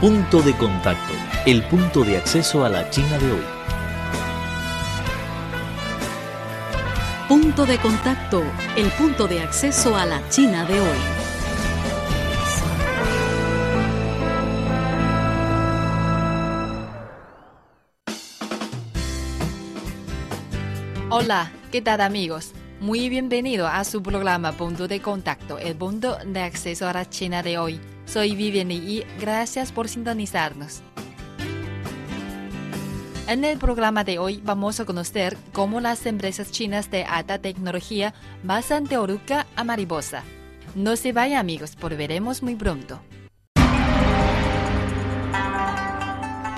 Punto de contacto, el punto de acceso a la China de hoy. Punto de contacto, el punto de acceso a la China de hoy. Hola, ¿qué tal amigos? Muy bienvenido a su programa Punto de Contacto, el punto de acceso a la China de hoy. Soy Vivian y gracias por sintonizarnos. En el programa de hoy vamos a conocer cómo las empresas chinas de alta tecnología pasan de oruca a mariposa. No se vayan amigos, volveremos muy pronto.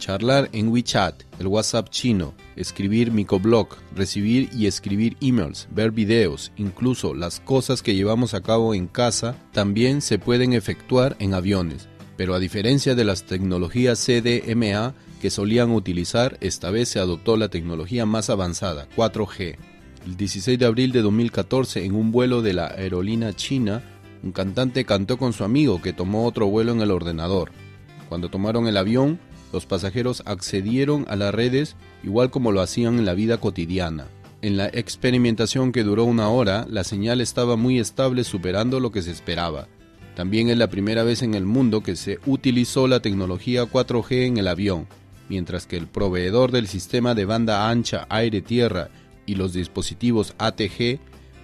Charlar en WeChat, el WhatsApp chino, escribir microblog, recibir y escribir emails, ver videos, incluso las cosas que llevamos a cabo en casa, también se pueden efectuar en aviones. Pero a diferencia de las tecnologías CDMA que solían utilizar, esta vez se adoptó la tecnología más avanzada, 4G. El 16 de abril de 2014, en un vuelo de la aerolínea china, un cantante cantó con su amigo que tomó otro vuelo en el ordenador. Cuando tomaron el avión, los pasajeros accedieron a las redes igual como lo hacían en la vida cotidiana. En la experimentación que duró una hora, la señal estaba muy estable superando lo que se esperaba. También es la primera vez en el mundo que se utilizó la tecnología 4G en el avión, mientras que el proveedor del sistema de banda ancha aire-tierra y los dispositivos ATG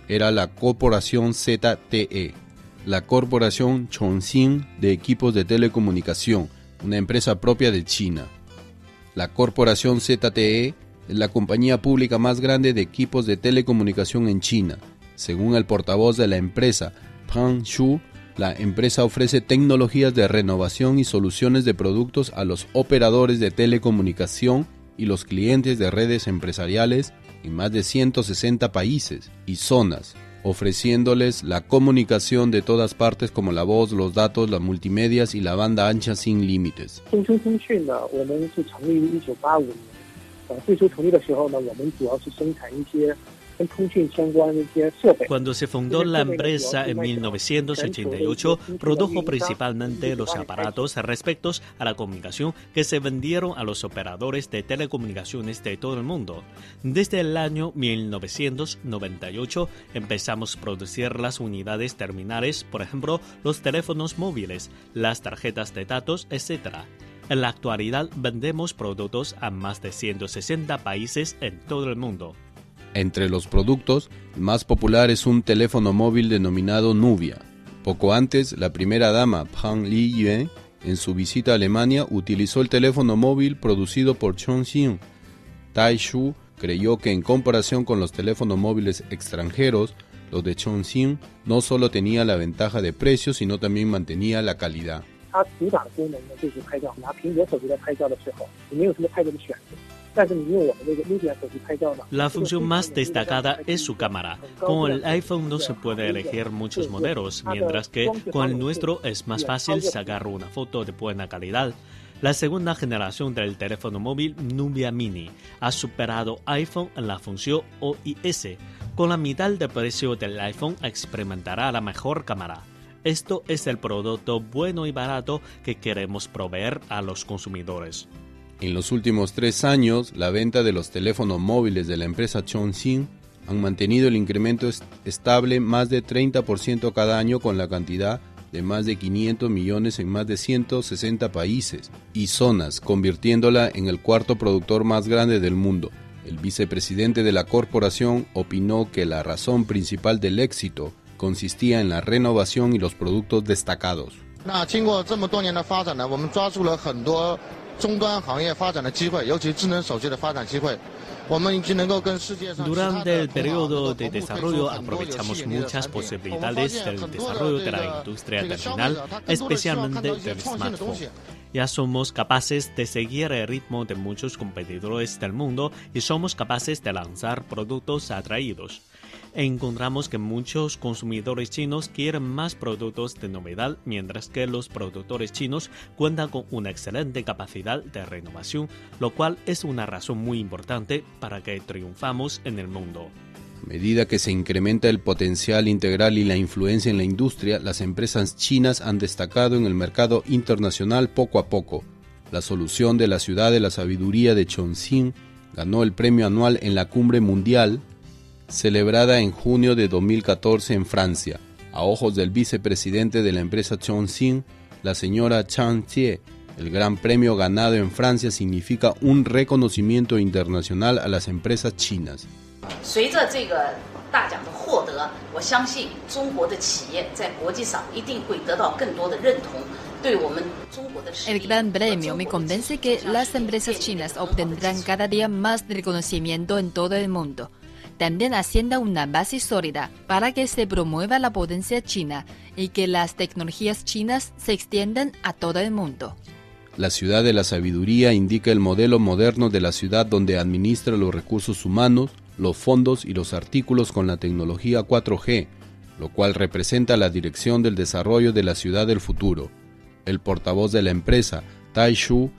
era la corporación ZTE, la corporación Chongqing de equipos de telecomunicación, una empresa propia de China. La corporación ZTE es la compañía pública más grande de equipos de telecomunicación en China. Según el portavoz de la empresa, Pang Shu, la empresa ofrece tecnologías de renovación y soluciones de productos a los operadores de telecomunicación y los clientes de redes empresariales en más de 160 países y zonas, ofreciéndoles la comunicación de todas partes como la voz, los datos, las multimedias y la banda ancha sin límites. Cuando se fundó la empresa en 1988, produjo principalmente los aparatos respecto a la comunicación que se vendieron a los operadores de telecomunicaciones de todo el mundo. Desde el año 1998 empezamos a producir las unidades terminales, por ejemplo, los teléfonos móviles, las tarjetas de datos, etc. En la actualidad vendemos productos a más de 160 países en todo el mundo. Entre los productos, más popular es un teléfono móvil denominado Nubia. Poco antes, la primera dama, Pang Li en su visita a Alemania, utilizó el teléfono móvil producido por Chongqing. Tai Shu creyó que en comparación con los teléfonos móviles extranjeros, los de Chongqing no solo tenía la ventaja de precio, sino también mantenía la calidad. La función más destacada es su cámara. Con el iPhone no se puede elegir muchos modelos, mientras que con el nuestro es más fácil sacar una foto de buena calidad. La segunda generación del teléfono móvil Nubia Mini ha superado iPhone en la función OIS. Con la mitad del precio del iPhone experimentará la mejor cámara. Esto es el producto bueno y barato que queremos proveer a los consumidores. En los últimos tres años, la venta de los teléfonos móviles de la empresa Chongqing han mantenido el incremento estable más de 30% cada año con la cantidad de más de 500 millones en más de 160 países y zonas, convirtiéndola en el cuarto productor más grande del mundo. El vicepresidente de la corporación opinó que la razón principal del éxito consistía en la renovación y los productos destacados. Durante el periodo de desarrollo aprovechamos muchas posibilidades del desarrollo de la industria terminal, especialmente del smartphone. Ya somos capaces de seguir el ritmo de muchos competidores del mundo y somos capaces de lanzar productos atraídos encontramos que muchos consumidores chinos quieren más productos de novedad, mientras que los productores chinos cuentan con una excelente capacidad de renovación, lo cual es una razón muy importante para que triunfamos en el mundo. A medida que se incrementa el potencial integral y la influencia en la industria, las empresas chinas han destacado en el mercado internacional poco a poco. La solución de la ciudad de la sabiduría de Chongqing ganó el premio anual en la cumbre mundial celebrada en junio de 2014 en Francia. A ojos del vicepresidente de la empresa Chongqing, la señora Chang Jie, el gran premio ganado en Francia significa un reconocimiento internacional a las empresas chinas. El gran premio me convence que las empresas chinas obtendrán cada día más reconocimiento en todo el mundo también haciendo una base sólida para que se promueva la potencia china y que las tecnologías chinas se extiendan a todo el mundo. La ciudad de la sabiduría indica el modelo moderno de la ciudad donde administra los recursos humanos, los fondos y los artículos con la tecnología 4G, lo cual representa la dirección del desarrollo de la ciudad del futuro. El portavoz de la empresa, Tai Shu,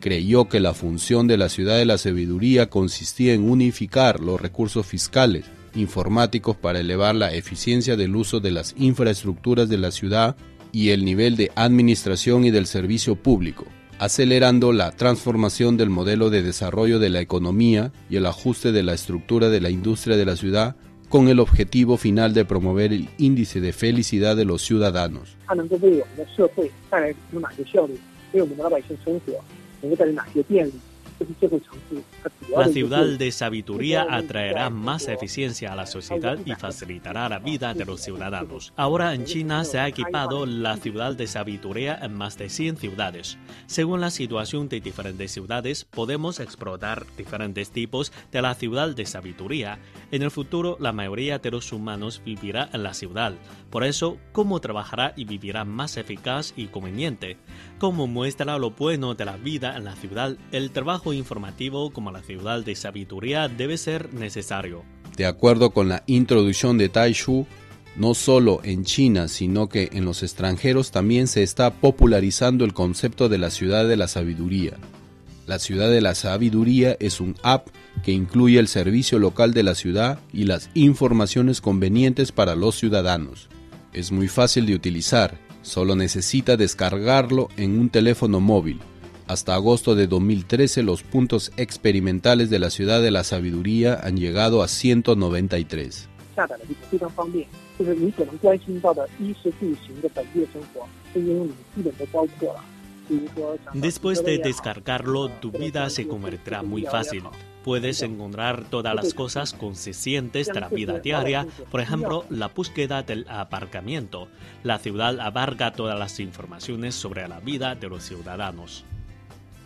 creyó que la función de la ciudad de la sabiduría consistía en unificar los recursos fiscales, informáticos para elevar la eficiencia del uso de las infraestructuras de la ciudad y el nivel de administración y del servicio público, acelerando la transformación del modelo de desarrollo de la economía y el ajuste de la estructura de la industria de la ciudad con el objetivo final de promover el índice de felicidad de los ciudadanos. La ciudad de sabiduría atraerá más eficiencia a la sociedad y facilitará la vida de los ciudadanos. Ahora en China se ha equipado la ciudad de sabiduría en más de 100 ciudades. Según la situación de diferentes ciudades, podemos explotar diferentes tipos de la ciudad de sabiduría. En el futuro, la mayoría de los humanos vivirá en la ciudad. Por eso, ¿cómo trabajará y vivirá más eficaz y conveniente? Como muestra lo bueno de la vida en la ciudad, el trabajo informativo como la ciudad de sabiduría debe ser necesario. De acuerdo con la introducción de Taishu, no solo en China, sino que en los extranjeros también se está popularizando el concepto de la ciudad de la sabiduría. La ciudad de la sabiduría es un app que incluye el servicio local de la ciudad y las informaciones convenientes para los ciudadanos. Es muy fácil de utilizar, solo necesita descargarlo en un teléfono móvil hasta agosto de 2013 los puntos experimentales de la ciudad de la sabiduría han llegado a 193. Después de descargarlo, tu vida se convertirá muy fácil. Puedes encontrar todas las cosas conscientes de la vida diaria, por ejemplo, la búsqueda del aparcamiento. La ciudad abarca todas las informaciones sobre la vida de los ciudadanos.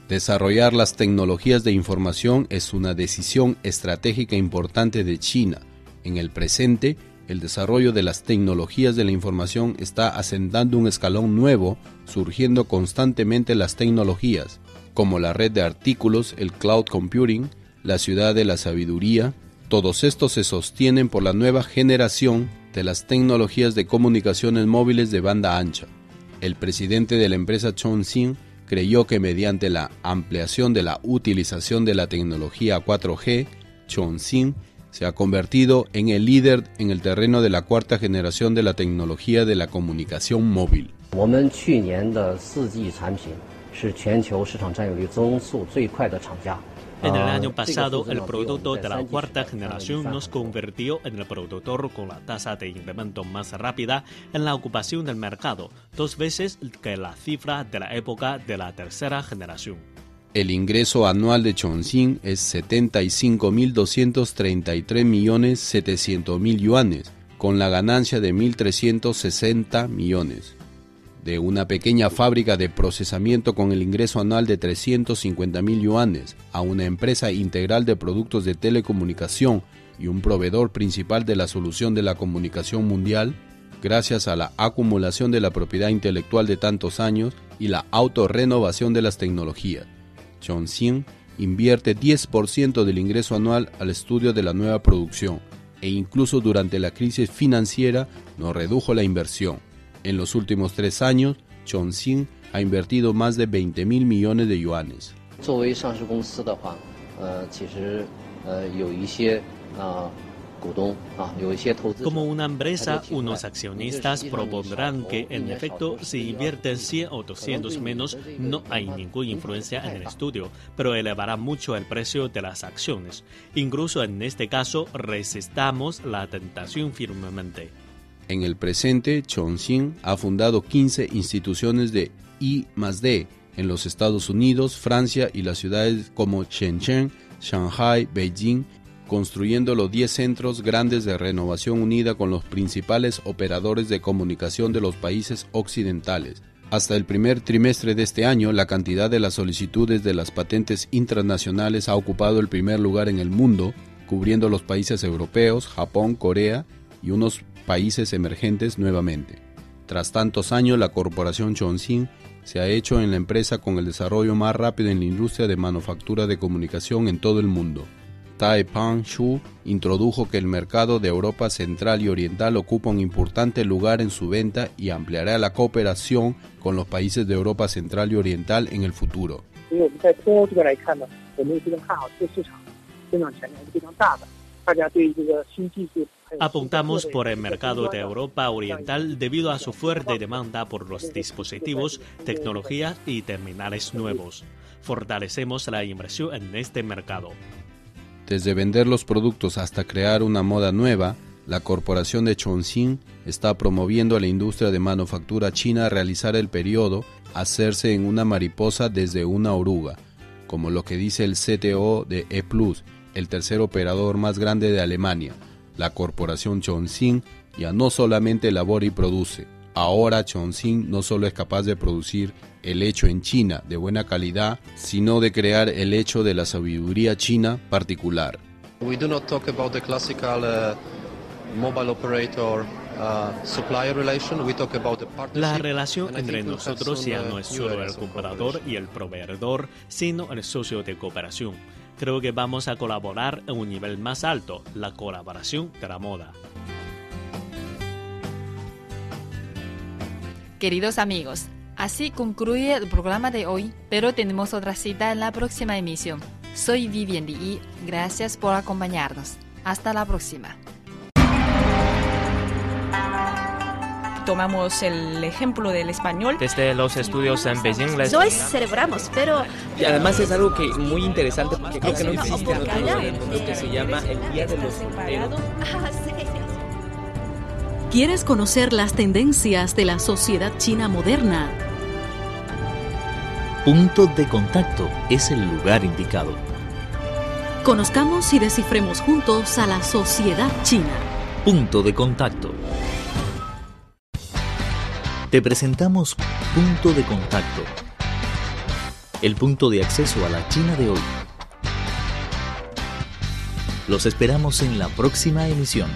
Desarrollar las tecnologías de información es una decisión estratégica importante de China. En el presente, el desarrollo de las tecnologías de la información está asentando un escalón nuevo, surgiendo constantemente las tecnologías, como la red de artículos, el cloud computing, la ciudad de la sabiduría. Todos estos se sostienen por la nueva generación de las tecnologías de comunicaciones móviles de banda ancha. El presidente de la empresa Chongqing creyó que mediante la ampliación de la utilización de la tecnología 4G, Chongqing se ha convertido en el líder en el terreno de la cuarta generación de la tecnología de la comunicación móvil. En el año pasado, el producto de la cuarta generación nos convirtió en el productor con la tasa de incremento más rápida en la ocupación del mercado, dos veces que la cifra de la época de la tercera generación. El ingreso anual de Chongqing es 75.233.700.000 yuanes, con la ganancia de 1.360 millones. de una pequeña fábrica de procesamiento con el ingreso anual de 350 mil yuanes a una empresa integral de productos de telecomunicación y un proveedor principal de la solución de la comunicación mundial, gracias a la acumulación de la propiedad intelectual de tantos años y la autorrenovación de las tecnologías. Chongqing invierte 10% del ingreso anual al estudio de la nueva producción e incluso durante la crisis financiera no redujo la inversión. En los últimos tres años, Chongqing ha invertido más de 20 mil millones de yuanes. Como una empresa, unos accionistas propondrán que, en efecto, si invierten 100 o 200 menos, no hay ninguna influencia en el estudio, pero elevará mucho el precio de las acciones. Incluso en este caso, resistamos la tentación firmemente. En el presente, Chongqing ha fundado 15 instituciones de I D en los Estados Unidos, Francia y las ciudades como Shenzhen, Shanghai, Beijing construyendo los 10 centros grandes de renovación unida con los principales operadores de comunicación de los países occidentales. Hasta el primer trimestre de este año, la cantidad de las solicitudes de las patentes internacionales ha ocupado el primer lugar en el mundo, cubriendo los países europeos, Japón, Corea y unos países emergentes nuevamente. Tras tantos años, la corporación Chongqing se ha hecho en la empresa con el desarrollo más rápido en la industria de manufactura de comunicación en todo el mundo. Taipang Shu introdujo que el mercado de Europa Central y Oriental ocupa un importante lugar en su venta y ampliará la cooperación con los países de Europa Central y Oriental en el futuro. Apuntamos por el mercado de Europa Oriental debido a su fuerte demanda por los dispositivos, tecnologías y terminales nuevos. Fortalecemos la inversión en este mercado. Desde vender los productos hasta crear una moda nueva, la corporación de Chongqing está promoviendo a la industria de manufactura china a realizar el periodo hacerse en una mariposa desde una oruga, como lo que dice el CTO de E+, el tercer operador más grande de Alemania. La corporación Chongqing ya no solamente elabora y produce, ahora Chongqing no solo es capaz de producir el hecho en China de buena calidad, sino de crear el hecho de la sabiduría china particular. La relación entre nosotros ya no es solo el comprador y el proveedor, sino el socio de cooperación. Creo que vamos a colaborar en un nivel más alto, la colaboración de la moda. Queridos amigos, Así concluye el programa de hoy, pero tenemos otra cita en la próxima emisión. Soy Vivian Li. Gracias por acompañarnos. Hasta la próxima. Tomamos el ejemplo del español. Desde los estudios en Beijing les... No celebramos, pero... Y además es algo que muy interesante porque creo que no existe en otro lugar del mundo que se llama el Día de los Solteros. ¿Quieres conocer las tendencias de la sociedad china moderna? Punto de contacto es el lugar indicado. Conozcamos y descifremos juntos a la sociedad china. Punto de contacto. Te presentamos Punto de contacto. El punto de acceso a la China de hoy. Los esperamos en la próxima emisión.